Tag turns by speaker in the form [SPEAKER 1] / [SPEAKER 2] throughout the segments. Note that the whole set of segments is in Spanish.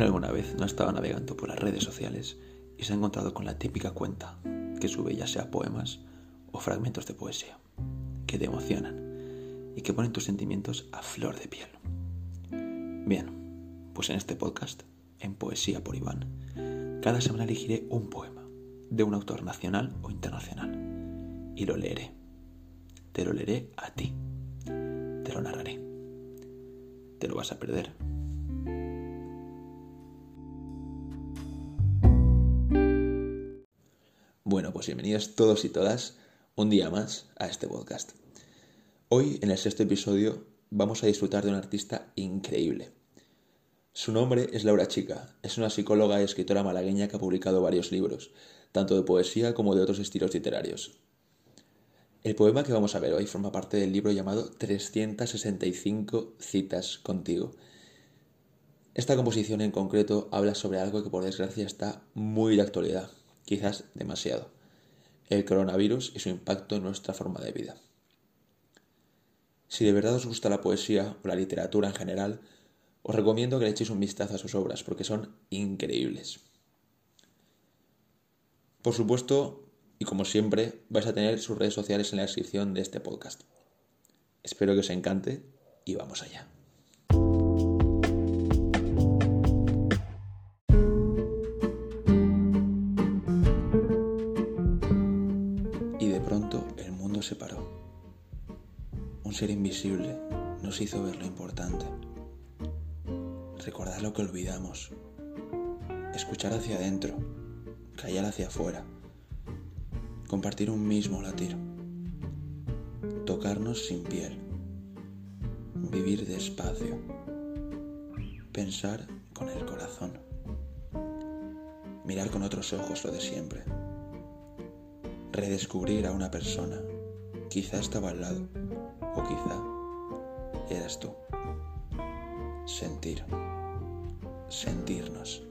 [SPEAKER 1] ¿Quién alguna vez no ha estado navegando por las redes sociales y se ha encontrado con la típica cuenta que sube ya sea poemas o fragmentos de poesía que te emocionan y que ponen tus sentimientos a flor de piel? Bien, pues en este podcast, en Poesía por Iván, cada semana elegiré un poema de un autor nacional o internacional y lo leeré. Te lo leeré a ti. Te lo narraré. Te lo vas a perder. Bueno, pues bienvenidos todos y todas un día más a este podcast. Hoy, en el sexto episodio, vamos a disfrutar de un artista increíble. Su nombre es Laura Chica, es una psicóloga y escritora malagueña que ha publicado varios libros, tanto de poesía como de otros estilos literarios. El poema que vamos a ver hoy forma parte del libro llamado 365 citas contigo. Esta composición en concreto habla sobre algo que por desgracia está muy de actualidad, quizás demasiado, el coronavirus y su impacto en nuestra forma de vida. Si de verdad os gusta la poesía o la literatura en general, os recomiendo que le echéis un vistazo a sus obras porque son increíbles. Por supuesto, y como siempre, vais a tener sus redes sociales en la descripción de este podcast. Espero que os encante y vamos allá. Un ser invisible nos hizo ver lo importante. Recordar lo que olvidamos. Escuchar hacia adentro. Callar hacia afuera. Compartir un mismo latir. Tocarnos sin piel. Vivir despacio. Pensar con el corazón. Mirar con otros ojos lo de siempre redescubrir a una persona Quizá estaba al lado, o quizá eras tú. Sentir, sentirnos,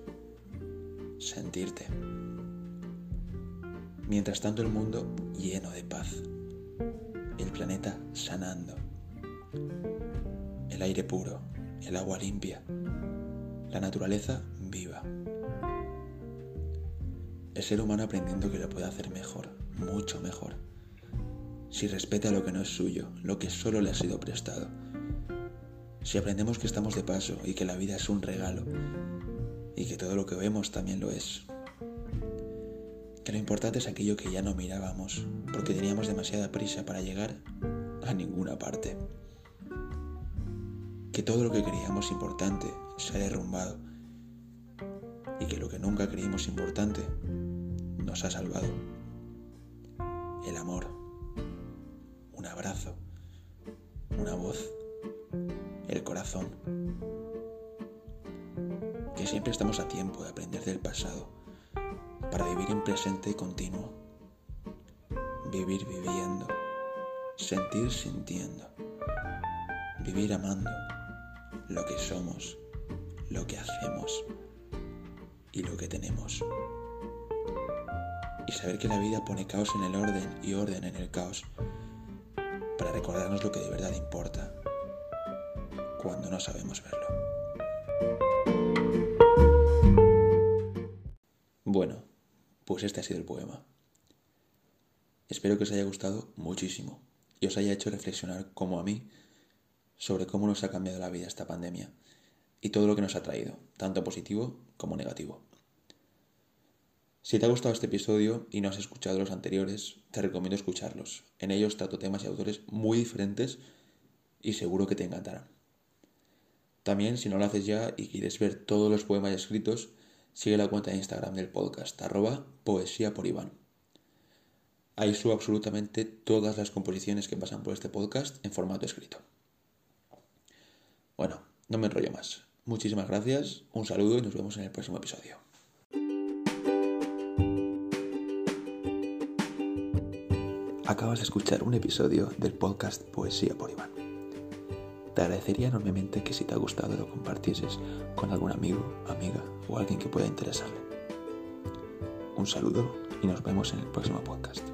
[SPEAKER 1] sentirte. Mientras tanto el mundo lleno de paz, el planeta sanando, el aire puro, el agua limpia, la naturaleza viva. El ser humano aprendiendo que lo puede hacer mejor, mucho mejor si respeta lo que no es suyo, lo que solo le ha sido prestado. Si aprendemos que estamos de paso y que la vida es un regalo y que todo lo que vemos también lo es. Que lo importante es aquello que ya no mirábamos porque teníamos demasiada prisa para llegar a ninguna parte. Que todo lo que creíamos importante se ha derrumbado y que lo que nunca creímos importante nos ha salvado. El amor abrazo, una voz, el corazón. Que siempre estamos a tiempo de aprender del pasado para vivir en presente continuo. Vivir viviendo, sentir sintiendo, vivir amando lo que somos, lo que hacemos y lo que tenemos. Y saber que la vida pone caos en el orden y orden en el caos para recordarnos lo que de verdad importa cuando no sabemos verlo. Bueno, pues este ha sido el poema. Espero que os haya gustado muchísimo y os haya hecho reflexionar como a mí sobre cómo nos ha cambiado la vida esta pandemia y todo lo que nos ha traído, tanto positivo como negativo. Si te ha gustado este episodio y no has escuchado los anteriores, te recomiendo escucharlos. En ellos trato temas y autores muy diferentes y seguro que te encantarán. También, si no lo haces ya y quieres ver todos los poemas escritos, sigue la cuenta de Instagram del podcast, arroba poesía por Iván. Ahí subo absolutamente todas las composiciones que pasan por este podcast en formato escrito. Bueno, no me enrollo más. Muchísimas gracias, un saludo y nos vemos en el próximo episodio. Acabas de escuchar un episodio del podcast Poesía por Iván. Te agradecería enormemente que si te ha gustado lo compartieses con algún amigo, amiga o alguien que pueda interesarle. Un saludo y nos vemos en el próximo podcast.